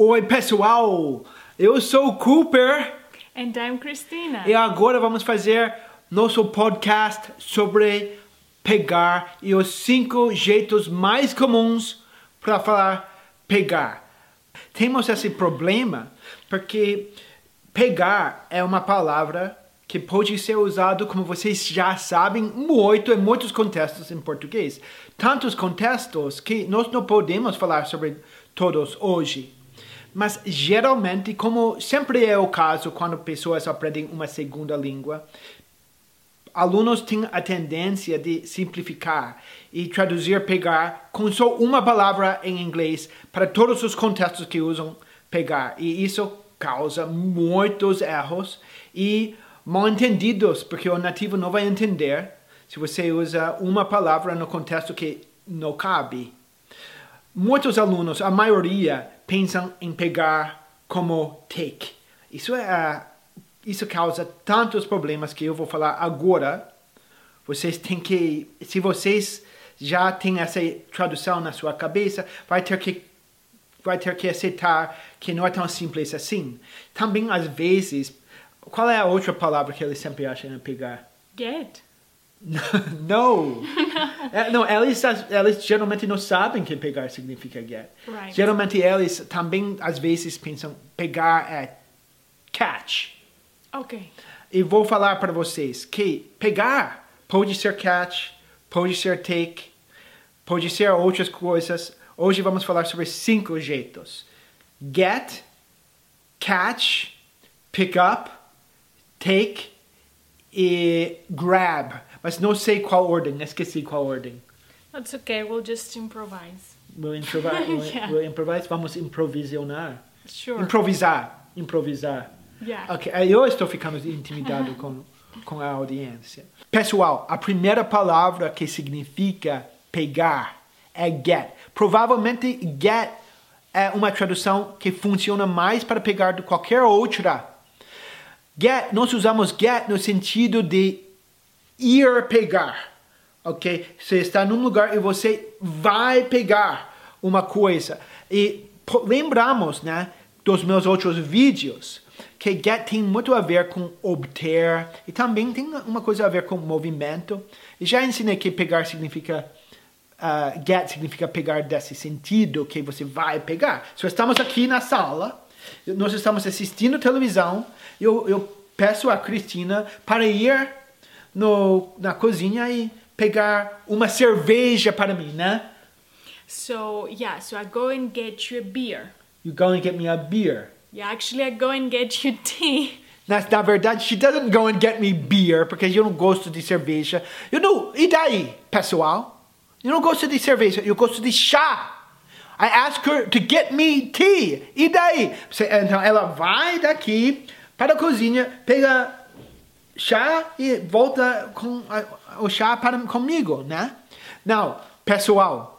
Oi, pessoal! Eu sou o Cooper And I'm Christina. e agora vamos fazer nosso podcast sobre pegar e os cinco jeitos mais comuns para falar pegar. Temos esse problema porque pegar é uma palavra que pode ser usado, como vocês já sabem, muito em muitos contextos em português. Tantos contextos que nós não podemos falar sobre todos hoje. Mas geralmente, como sempre é o caso quando pessoas aprendem uma segunda língua, alunos têm a tendência de simplificar e traduzir pegar com só uma palavra em inglês para todos os contextos que usam pegar. E isso causa muitos erros e mal entendidos, porque o nativo não vai entender se você usa uma palavra no contexto que não cabe. Muitos alunos, a maioria, pensam em pegar como take. Isso é isso causa tantos problemas que eu vou falar agora. Vocês têm que, se vocês já têm essa tradução na sua cabeça, vai ter que vai ter que aceitar que não é tão simples assim. Também às vezes, qual é a outra palavra que eles sempre acham em pegar? Get. não. É, não, eles, eles geralmente não sabem que pegar significa get. Right. Geralmente eles também às vezes pensam pegar é catch. Okay. E vou falar para vocês que pegar pode ser catch, pode ser take, pode ser outras coisas. Hoje vamos falar sobre cinco jeitos: get, catch, pick up, take e grab. Mas não sei qual ordem, esqueci qual ordem. That's okay. We'll just improvise. We'll improvise, we'll, Yeah. we'll improvise. Vamos improvisionar. Sure. Improvisar, improvisar. yeah. Ok, eu estou ficando intimidado com, com a audiência. Pessoal, a primeira palavra que significa pegar é get. Provavelmente get é uma tradução que funciona mais para pegar do que qualquer outra. Get, nós usamos get no sentido de ir pegar. Ok? Você está num lugar e você vai pegar uma coisa. E lembramos, né, dos meus outros vídeos, que get tem muito a ver com obter e também tem uma coisa a ver com movimento. E já ensinei que pegar significa ah, get significa pegar desse sentido que você vai pegar. Se estamos aqui na sala, nós estamos assistindo televisão, eu, eu peço a Cristina para ir no, na cozinha e pegar uma cerveja para mim, né? So yeah. So I go and get you a beer. You go and get me a beer. Yeah. Actually, I go and get you tea. Na, na verdade, she doesn't go and get me beer, porque eu não gosto de cerveja. Eu não, e daí, pessoal? Eu não gosto de cerveja, eu gosto de chá. I ask her to get me tea. E daí? Então ela vai daqui para a cozinha, pega chá e volta com o chá para comigo, né? Não, pessoal,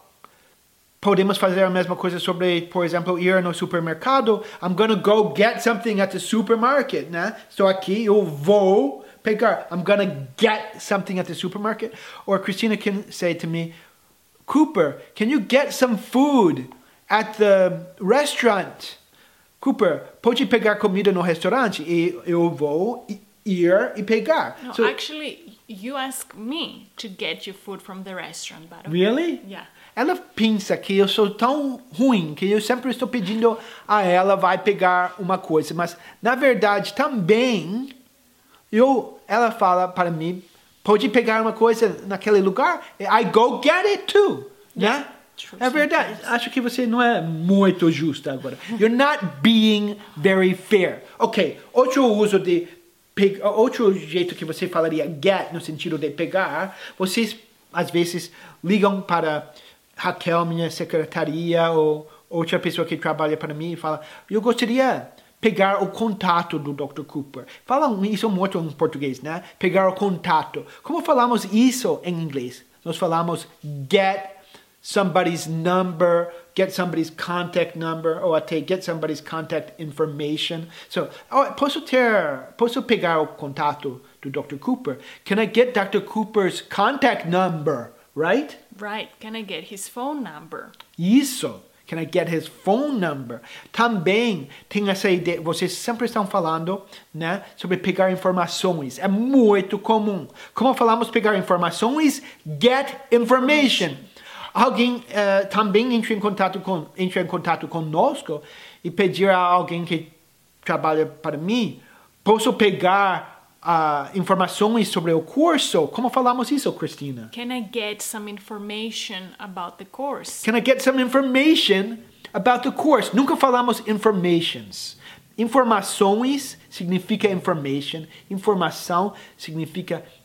Podemos fazer a mesma coisa sobre, por exemplo, ir no supermercado. I'm gonna go get something at the supermarket, né? Estou aqui, eu vou pegar. I'm gonna get something at the supermarket. Or Christina can say to me, Cooper, can you get some food at the restaurant? Cooper, pode pegar comida no restaurante? E eu vou ir e pegar. No, So- actually, you ask me to get you food from the restaurant, but okay. Really? Yeah. Ela pensa que eu sou tão ruim que eu sempre estou pedindo a ela vai pegar uma coisa, mas na verdade também eu ela fala para mim pode pegar uma coisa naquele lugar, I go get it too, né? true, É verdade. Acho que você não é muito justa agora. You're not being very fair. Ok, outro uso de outro jeito que você falaria get no sentido de pegar, vocês às vezes ligam para Raquel, minha secretaria, ou outra pessoa que trabalha para mim e fala, eu gostaria pegar o contato do Dr. Cooper. Falam isso muito em português, né? Pegar o contato. Como falamos isso em inglês? Nós falamos get somebody's number, get somebody's contact number, ou até get somebody's contact information. So, oh, posso ter, posso pegar o contato do Dr. Cooper? Can I get Dr. Cooper's contact number, right? Right. Can I get his phone number? Isso. Can I get his phone number? Também tem essa ideia, vocês sempre estão falando, né, sobre pegar informações. É muito comum. Como falamos pegar informações? Get information. Alguém uh, também entra em contato com entra em contato conosco e pedir a alguém que trabalha para mim, posso pegar uh, informações sobre o curso. Como falamos isso, Cristina? Can I get some information about the course? Can I get some information about the course? Nunca falamos informations. Informações significa information, informação significa information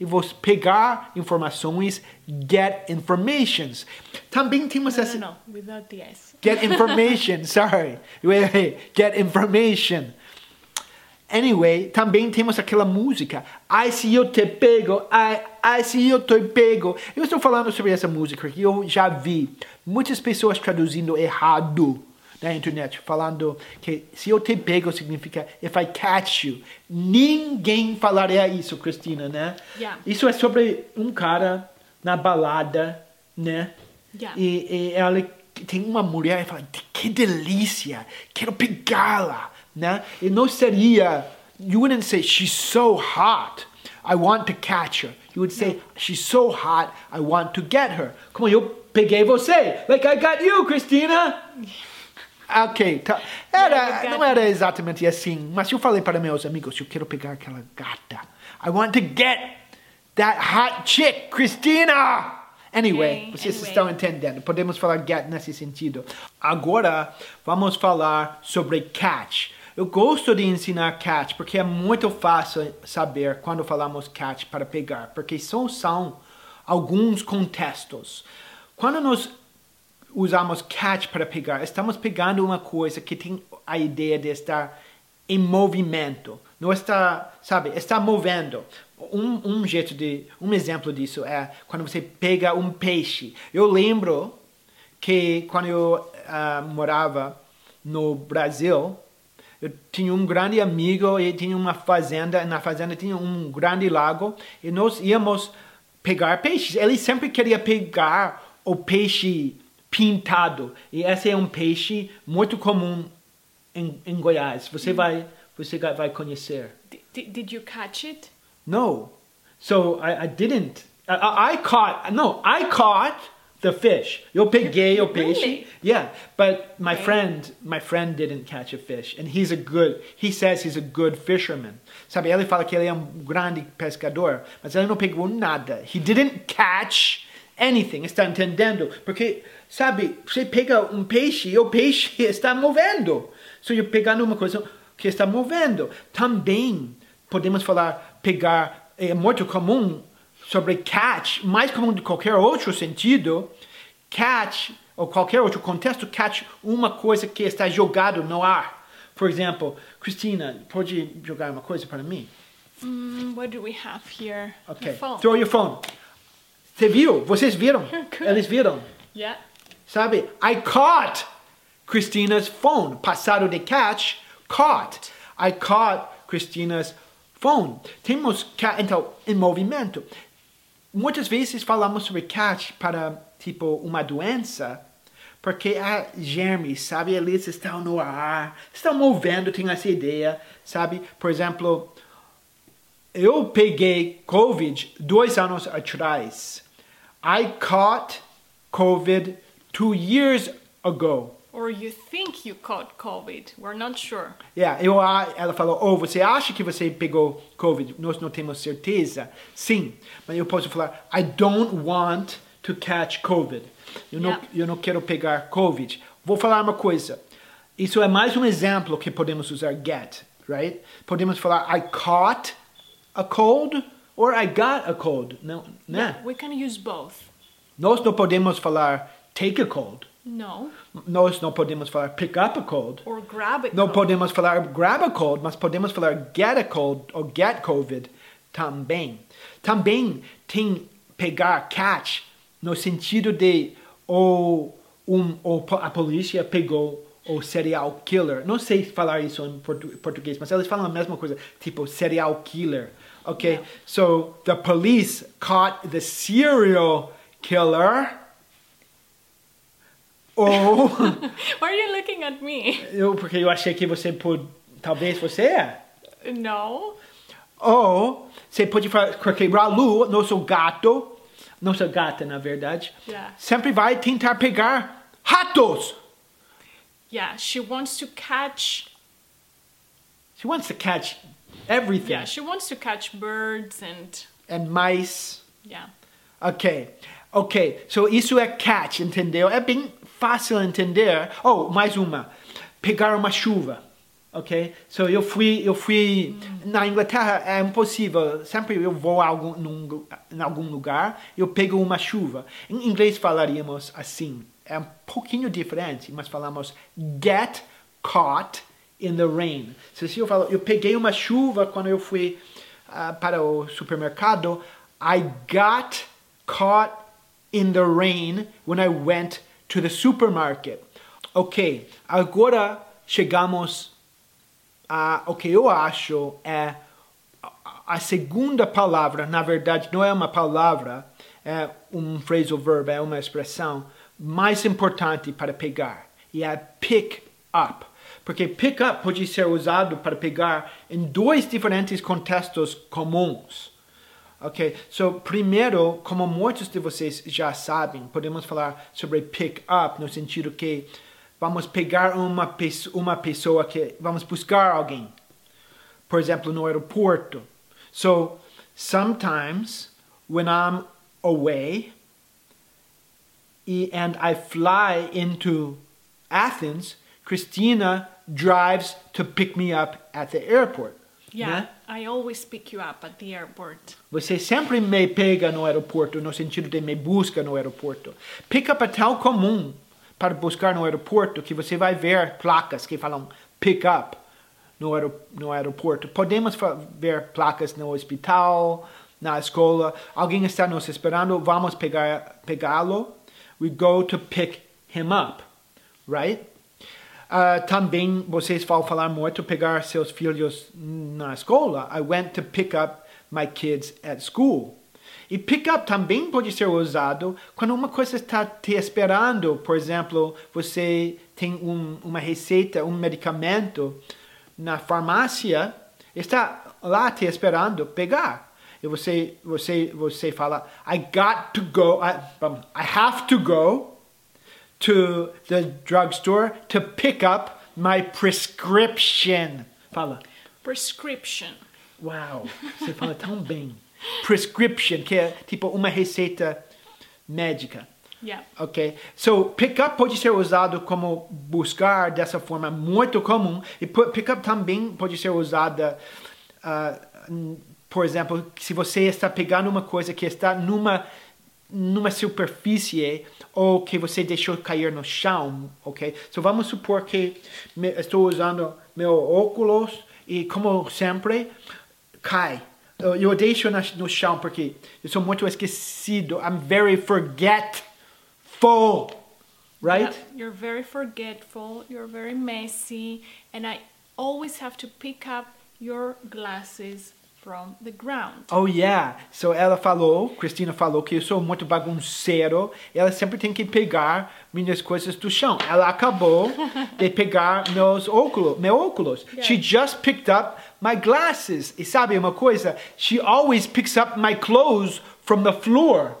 e vou pegar informações, get informations. Também temos essa no, without the S. get information, sorry. Wait, wait, get information. Anyway, também temos aquela música, Ai se eu te pego, ai, ai se eu te pego. Eu estou falando sobre essa música que eu já vi muitas pessoas traduzindo errado na internet, falando que se eu te pego significa if I catch you. Ninguém falaria isso, Cristina, né? Yeah. Isso é sobre um cara na balada, né? Yeah. E, e ela tem uma mulher e fala, que delícia, quero pegá-la, né? E não seria, you wouldn't say, she's so hot, I want to catch her. You would say, she's so hot, I want to get her. Como eu peguei você, like I got you, Christina. Ok, tá. Era, you got não era exatamente assim, mas eu falei para meus amigos, eu quero pegar aquela gata. I want to get that hot chick, Christina. Anyway, Okay, vocês anyway. estão entendendo. Podemos falar get nesse sentido. Agora, vamos falar sobre catch. Eu gosto de ensinar catch porque é muito fácil saber quando falamos catch para pegar, porque são, são alguns contextos. Quando nós usamos catch para pegar, estamos pegando uma coisa que tem a ideia de estar em movimento. Não está, sabe, está movendo. Um, um jeito de, um exemplo disso é quando você pega um peixe. Eu lembro que quando eu ah, morava no Brasil, eu tinha um grande amigo e tinha uma fazenda. Na fazenda tinha um grande lago e nós íamos pegar peixes. Ele sempre queria pegar o peixe pintado. E esse é um peixe muito comum em, em Goiás. Você vai, você vai conhecer. D- d- did you catch it? No. So I, I didn't. I- I, I caught. No, I caught the fish. Eu peguei o peixe. Really? Yeah, but my Okay. friend, my friend didn't catch a fish, and he's a good. He says he's a good fisherman. Sabe? Ele fala que ele é um grande pescador, mas ele não pegou nada. He didn't catch anything. Está entendendo? Porque sabe? Você pega um peixe e o peixe está movendo. So you're pegando uma coisa que está movendo. Também podemos falar pegar é muito comum sobre catch, mais comum de qualquer outro sentido. Catch ou qualquer outro contexto, catch uma coisa que está jogado no ar. Por exemplo, Cristina, pode jogar uma coisa para mim? Mm, what do we have here? Ok. A phone. Throw your phone. Você viu? Vocês viram? Eles viram? Yeah. Sabe? I caught Christina's phone. Passado de catch, caught. I caught Christina's phone. Temos catch, então, em movimento. Muitas vezes falamos sobre catch para, tipo, uma doença, porque há germes, sabe? Eles estão no ar, estão movendo, tem essa ideia, sabe? Por exemplo, eu peguei Covid dois anos atrás. I caught COVID two years ago. Or you think you caught COVID. We're not sure. Yeah, eu, ela falou, oh, você acha que você pegou COVID? Nós não temos certeza. Sim, mas eu posso falar, I don't want to catch COVID. Eu, não, Yeah. eu não quero pegar COVID. Vou falar uma coisa. Isso é mais um exemplo que podemos usar get, right? Podemos falar, I caught a cold or I got a cold. Não, né? We can use both. Nós não podemos falar take a cold. No. Nós não podemos falar pick up a cold. Or grab it. Não podemos falar grab a cold, mas podemos falar get a cold ou get COVID também. Também tem pegar catch no sentido de ou, um, ou a polícia pegou o serial killer. Não sei falar isso em portu- português, mas eles falam a mesma coisa, tipo serial killer. Okay? Yeah. So the police caught the serial killer. Ou oh. Why are you looking at me? eu oh, porque eu achei que você pode, talvez você é. No. Ou você pode falar porque Ralu, nosso gato, nossa gata na verdade, Yeah. sempre vai tentar pegar ratos. Yeah, she wants to catch. She wants to catch everything. Yeah, she wants to catch birds and And mice. yeah. Ok, ok. So isso é catch, entendeu? É bem fácil entender. Oh, mais uma. Pegar uma chuva. Ok? So eu fui, eu fui na Inglaterra é impossível. Sempre eu vou a algum, num, em algum lugar, eu pego uma chuva. Em inglês falaríamos assim. É um pouquinho diferente, mas falamos get caught in the rain. So, se eu falo, eu peguei uma chuva quando eu fui ah, para o supermercado, I got caught in the rain when I went to the supermarket. Ok, agora chegamos a o que eu acho é a- a segunda palavra, na verdade não é uma palavra, é um phrasal verb, é uma expressão mais importante para pegar, e é pick up. Porque pick up pode ser usado para pegar em dois diferentes contextos comuns. Ok, so primeiro, como muitos de vocês já sabem, podemos falar sobre pick up no sentido que vamos pegar uma, uma pessoa que vamos buscar alguém, por exemplo, no aeroporto. So sometimes when I'm away and I fly into Athens, Christina drives to pick me up at the airport. Yeah, né? I always pick you up at the airport. Você sempre me pega no aeroporto, no sentido de me busca no aeroporto. Pick up é tão comum para buscar no aeroporto que você vai ver placas que falam pick up no, aero, no aeroporto. Podemos ver placas no hospital, na escola. Alguém está nos esperando, vamos pegá-lo. We go to pick him up, right? Ah, também vocês vão falar muito pegar seus filhos na escola. I went to pick up my kids at school. E pick up também pode ser usado quando uma coisa está te esperando. Por exemplo, você tem um, uma receita, um medicamento na farmácia, está lá te esperando pegar. E você, você, você fala, I got to go, I, I have to go to the drugstore to pick up my prescription. Fala. Prescription. Uau, você fala tão bem. Prescription, que é tipo uma receita médica. Yeah. Ok? So, pick up pode ser usado como buscar dessa forma muito comum. E pick up também pode ser usada, n- por exemplo, se você está pegando uma coisa que está numa numa superfície ou que você deixou cair no chão, ok? So vamos supor que estou usando meu óculos e como sempre cai. Eu, deixo no chão porque eu sou muito esquecido. I'm very forgetful, right? Yeah, you're very forgetful, you're very messy, and I always have to pick up your glasses from the ground. Oh yeah. So ela falou, Cristina falou que eu sou muito bagunceiro. Ela sempre tem que pegar minhas coisas do chão. Ela acabou de pegar meus óculos, meu óculos. She just picked up my glasses. E sabe uma coisa? She always picks up my clothes from the floor.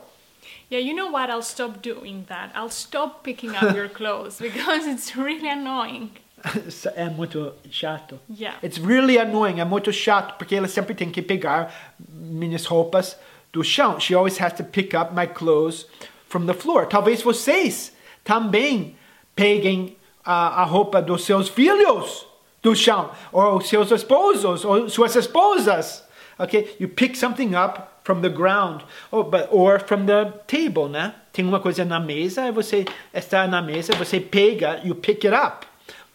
Yeah, you know what? I'll stop doing that. I'll stop picking up your clothes because it's really annoying. é muito chato. Yeah. It's really annoying, é muito chato, porque ela sempre tem que pegar minhas roupas do chão. She always has to pick up my clothes from the floor. Talvez vocês também peguem a, a roupa dos seus filhos do chão, ou seus esposos, ou suas esposas. Okay, you pick something up from the ground, or, but, or from the table, né? Tem uma coisa na mesa, e você está na mesa, você pega, you pick it up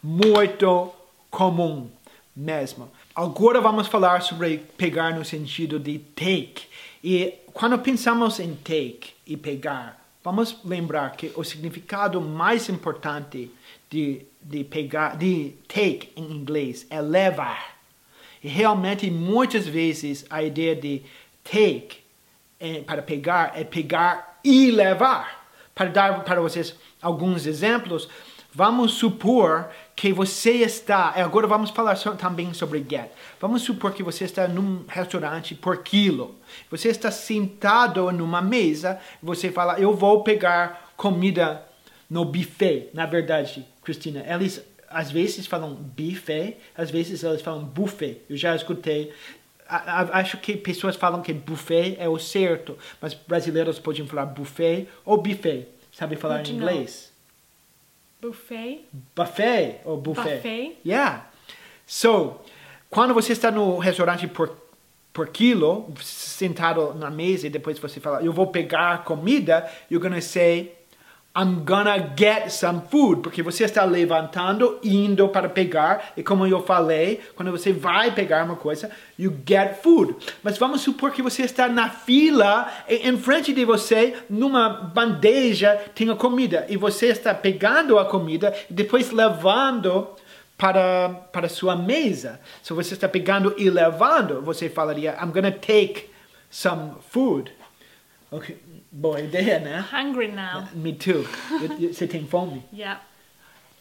muito comum mesmo. Agora vamos falar sobre pegar no sentido de take. E quando pensamos em take e pegar, vamos lembrar que o significado mais importante de, de pegar, de take em inglês é levar. E realmente muitas vezes a ideia de take eh, para pegar é pegar e levar. para dar para vocês alguns exemplos, vamos supor que você está. Agora vamos falar também sobre get. Vamos supor que você está num restaurante por quilo. Você está sentado numa mesa. Você fala: Eu vou pegar comida no buffet. Na verdade, Cristina, eles às vezes falam buffet, às vezes eles falam buffet. Eu já escutei. Acho que pessoas falam que buffet é o certo, mas brasileiros podem falar buffet ou buffet. Sabe falar em inglês? Buffet. Buffet ou buffet? Buffet. Yeah. So, quando você está no restaurante por, por quilo, sentado na mesa e depois você fala, eu vou pegar comida, you're gonna say, I'm gonna get some food, porque você está levantando, indo para pegar, e como eu falei, quando você vai pegar uma coisa, you get food. Mas vamos supor que você está na fila, e em frente de você, numa bandeja, tem a comida, e você está pegando a comida, e depois levando para, para sua mesa. Se você está pegando e levando, você falaria, I'm gonna take some food. Okay. Boa ideia, né? Hungry now. Me too. Você tem fome? Yeah.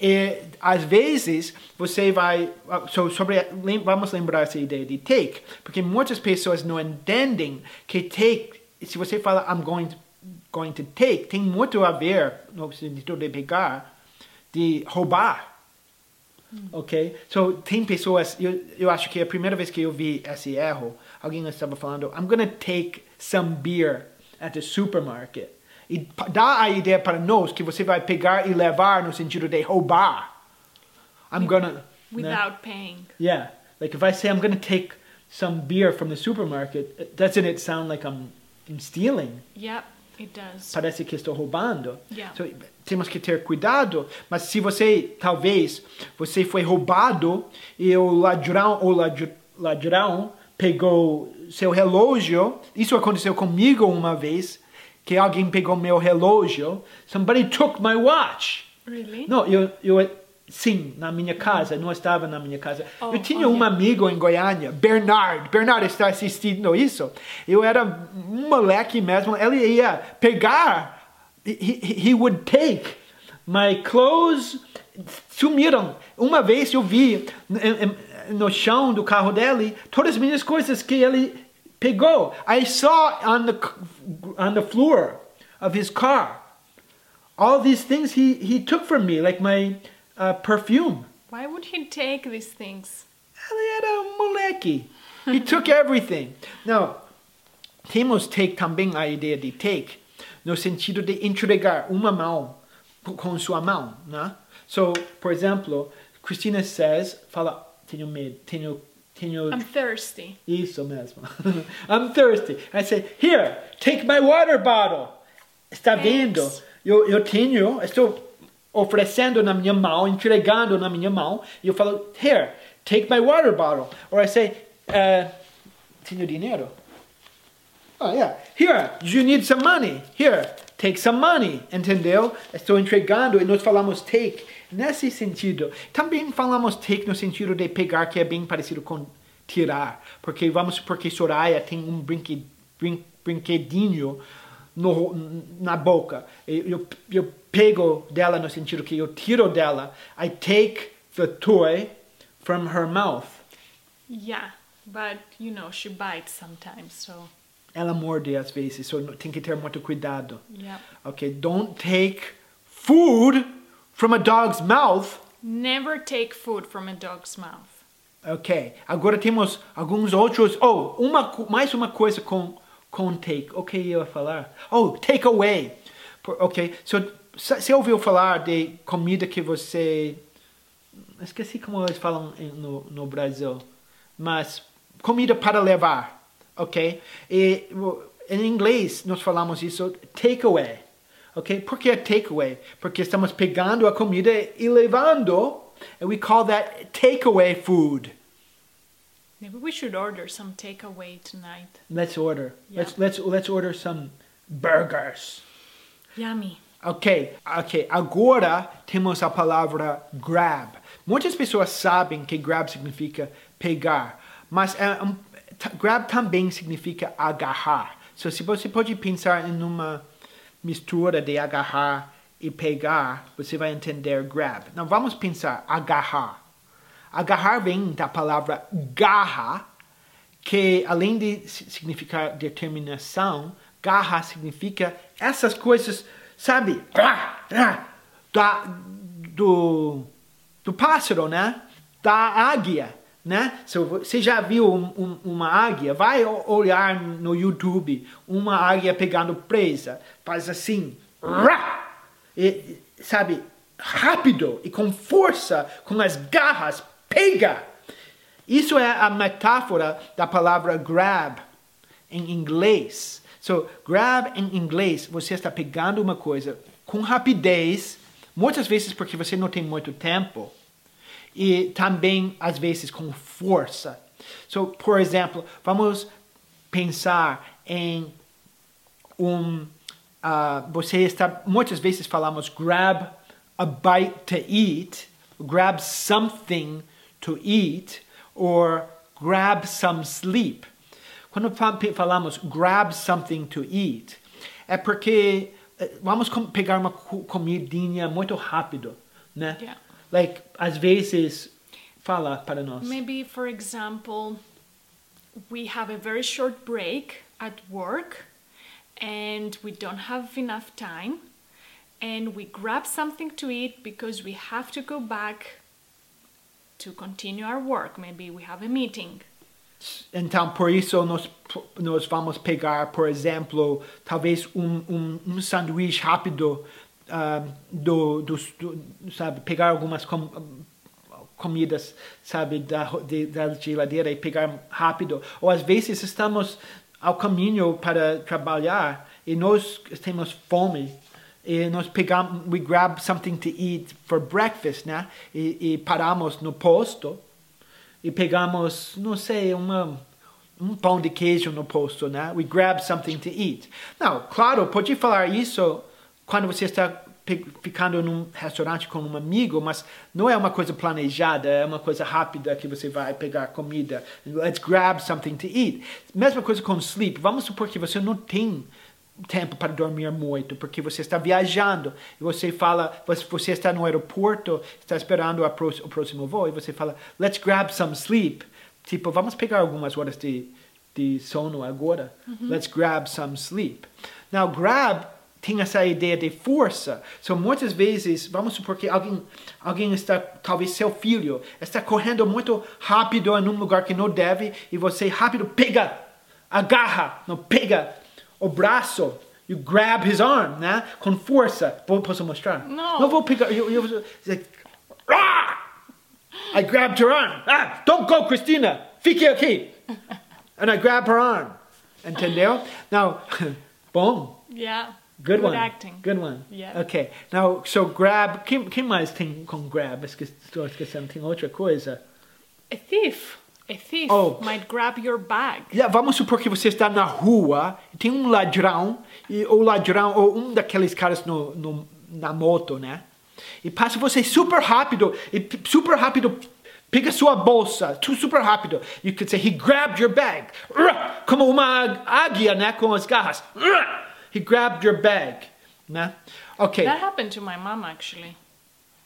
E às vezes você vai so, sobre vamos lembrar essa ideia de take, porque muitas pessoas não entendem que take, se você fala I'm going to, going to take, tem muito a ver no sentido de pegar, de roubar. Hum. Ok? So, tem pessoas, eu, eu acho que é a primeira vez que eu vi esse erro, alguém estava falando, I'm gonna take some beer at the supermarket. E dá a ideia para nós que você vai pegar e levar no sentido de roubar. I'm gonna. Without né? paying. Yeah. Like if I say I'm gonna take some beer from the supermarket, doesn't it sound like I'm, I'm stealing? Yep, it does. Parece que estou roubando. Yeah. So, temos que ter cuidado, mas se você, talvez, você foi roubado e o ladrão ou ladrão pegou seu relógio. Isso aconteceu comigo uma vez, que alguém pegou meu relógio. Somebody took my watch. Really? Não, eu, eu sim, na minha casa, não estava na minha casa. Oh, eu tinha oh, um yeah. amigo em Goiânia, Bernard. Bernard está assistindo isso. Eu era um moleque mesmo. Ele ia pegar, he, he would take my clothes. Sumiram. Uma vez eu vi no chão do carro dele todas as minhas coisas que ele pegou. I saw on the on the floor of his car all these things he he took from me, like my uh, perfume. Why would he take these things? Ele era um moleque. He took everything. Now, temos take também a ideia de take no sentido de entregar uma mão com sua mão, né? So, por exemplo, Christina says, fala, tenho medo, tenho tenho I'm thirsty. Isso mesmo. I'm thirsty. I say, here, take my water bottle. Está Thanks. vendo? Eu, eu tenho, estou oferecendo na minha mão, entregando na minha mão, e eu falo, here, take my water bottle. Or I say, uh, tenho dinheiro? Oh, yeah. Here, you need some money. Here, take some money. Entendeu? Estou entregando e nós falamos take nesse sentido. Também falamos take no sentido de pegar, que é bem parecido com tirar. Porque vamos supor que Soraya tem um brin, brinquedinho no, na boca. Eu, eu pego dela no sentido que eu tiro dela. I take the toy from her mouth. Yeah, but you know, she bites sometimes, so. Ela morde às vezes, so tem que ter muito cuidado. Yeah. Okay, don't take food from a dog's mouth. Never take food from a dog's mouth. Ok, agora temos alguns outros. Oh, uma, mais uma coisa com, com take. O que eu ia falar? Oh, take away. Ok, so, você ouviu falar de comida que você. Esqueci como eles falam no, no Brasil. Mas comida para levar. Ok? E em inglês nós falamos isso take away. Ok? Por que take away? Porque estamos pegando a comida e levando. And we call that takeaway food. Maybe we should order some takeaway tonight. Let's order. Yeah. Let's let's let's order some burgers. Yummy. Ok, ok. Agora temos a palavra grab. Muitas pessoas sabem que grab significa pegar, mas é um, grab também significa agarrar. So, se você pode pensar em uma mistura de agarrar e pegar, você vai entender grab. Não, vamos pensar agarrar. Agarrar vem da palavra garra, que além de significar determinação, garra significa essas coisas, sabe? Da, do, do pássaro, né? Da águia, né? Se você já viu um, um, uma águia, vai olhar no YouTube uma águia pegando presa, faz assim, e, sabe? Rápido e com força, com as garras, pega. Isso é a metáfora da palavra grab em inglês. So, grab em inglês, você está pegando uma coisa com rapidez, muitas vezes porque você não tem muito tempo, e também às vezes com força. So, por exemplo, vamos pensar em um. Uh, você está. Muitas vezes falamos grab a bite to eat, grab something to eat, or grab some sleep. Quando falamos grab something to eat, é porque eh, vamos pegar uma comidinha muito rápido, né? Yeah. Like, às vezes, fala para nós. Maybe, for example, we have a very short break at work and we don't have enough time and we grab something to eat because we have to go back to continue our work. Maybe we have a meeting. Então, por isso, nós, nós vamos pegar, por exemplo, talvez um, um, um sanduíche rápido uh, do, do, do, sabe, pegar algumas com, comidas, sabe, da, de, da geladeira e pegar rápido. Ou às vezes estamos ao caminho para trabalhar e nós temos fome e nós pegamos, we grab something to eat for breakfast, né? E, e paramos no posto e pegamos, não sei, uma, um pão de queijo no posto, né? We grab something to eat. Não, claro, pode falar isso quando você está ficando num restaurante com um amigo, mas não é uma coisa planejada, é uma coisa rápida que você vai pegar comida. Let's grab something to eat. Mesma coisa com sleep. Vamos supor que você não tem tempo para dormir muito, porque você está viajando e você fala, você está no aeroporto, está esperando o próximo voo e você fala, let's grab some sleep. Tipo, vamos pegar algumas horas de, de sono agora. Uhum. Let's grab some sleep. Now, grab tem essa ideia de força. Então, muitas vezes, vamos supor que alguém, alguém está, talvez seu filho, está correndo muito rápido em um lugar que não deve e você rápido pega, agarra, não pega o braço, you grab his arm, né? Com força. Posso mostrar? Não. Não vou pegar. Eu, eu, eu, like, I grabbed her arm. Ah, don't go, Christina. Fique aqui. And I grab her arm. Entendeu? Now, bom. Yeah. Good, Good one. acting. Good one. Yeah. Okay. Now, so grab. Quem, quem mais tem com grab? Estou esquecendo. Tem outra coisa. A thief. A thief Oh. might grab your bag. Yeah, vamos supor que você está na rua e tem um ladrão, e o ladrão, ou um daqueles caras no, no, na moto, né? E passa você super rápido, e super rápido pega sua bolsa, tu super rápido. You could say, he grabbed your bag. Como uma águia, né? Com as garras. He grabbed your bag, né? Ok, That happened to my mom actually.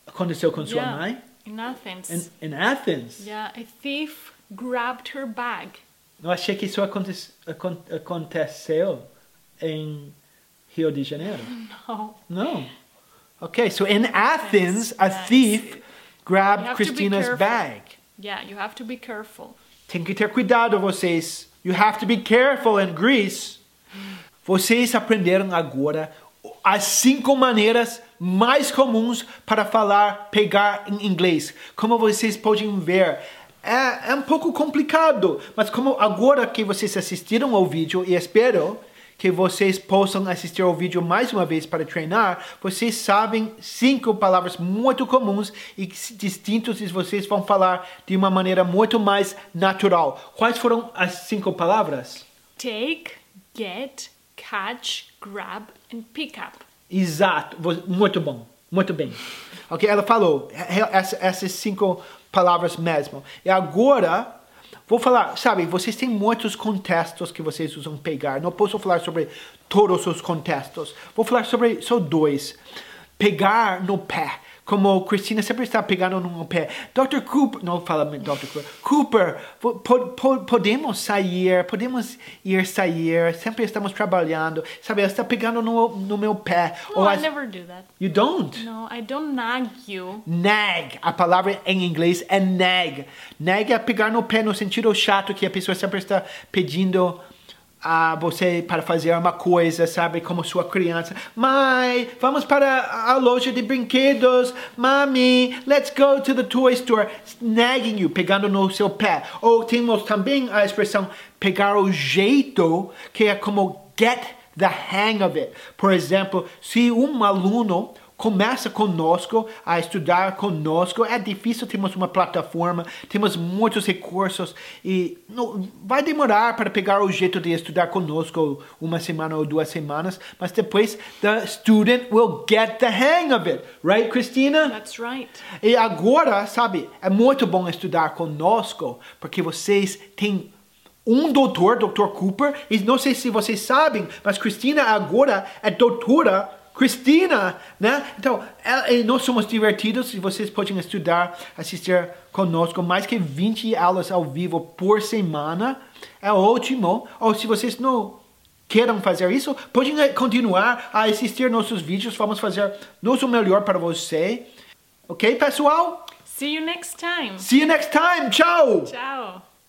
aconteceu com sua yeah. mãe? In Athens. In, in Athens? Yeah, a thief grabbed her bag. Eu achei que isso aconte, acon- aconteceu em Rio de Janeiro. No. No. Okay, so in Athens, a thief grabbed have to be Christina's bag. Yeah, you have to be careful. Tem que ter cuidado, vocês. You have to be careful in Greece. Vocês aprenderam agora as cinco maneiras mais comuns para falar pegar em inglês. Como vocês podem ver, é, é um pouco complicado, mas como agora que vocês assistiram ao vídeo e espero que vocês possam assistir ao vídeo mais uma vez para treinar, vocês sabem cinco palavras muito comuns e distintos e vocês vão falar de uma maneira muito mais natural. Quais foram as cinco palavras? Take, get, catch, grab, and pick up. Exato, muito bom, muito bem. Ok, ela falou essas cinco palavras mesmo. E agora Vou falar, sabe, vocês têm muitos contextos que vocês usam pegar. Não posso falar sobre todos os contextos. Vou falar sobre só dois. Pegar no pé como Cristina sempre está pegando no pé. Dr. Cooper, não fala Dr. Cooper, Cooper, po, po, podemos sair, podemos ir sair, sempre estamos trabalhando, sabe, ela está pegando no, no meu pé. No, I as, never do that. You don't? No, I don't nag you. Nag, a palavra em inglês é nag. Nag é pegar no pé no sentido chato que a pessoa sempre está pedindo a você para fazer uma coisa, sabe, como sua criança. Mãe, vamos para a loja de brinquedos. Mami, let's go to the toy store. Nagging you, pegando no seu pé. Ou temos também a expressão pegar o jeito, que é como get the hang of it. Por exemplo, se um aluno começa conosco a estudar conosco. É difícil, temos uma plataforma, temos muitos recursos e não, vai demorar para pegar o jeito de estudar conosco uma semana ou duas semanas, mas depois the student will get the hang of it, right, Christina? That's right. E agora, sabe, é muito bom estudar conosco porque vocês têm um doutor, Dr. Cooper, e não sei se vocês sabem, mas Cristina agora é doutora Cristina, né? Então, ela, nós somos divertidos e vocês podem estudar, assistir conosco mais que 20 aulas ao vivo por semana. É ótimo. Ou se vocês não queiram fazer isso, podem continuar a assistir nossos vídeos. Vamos fazer nosso melhor para você. Ok, pessoal? See you next time. See you next time. Tchau. Tchau.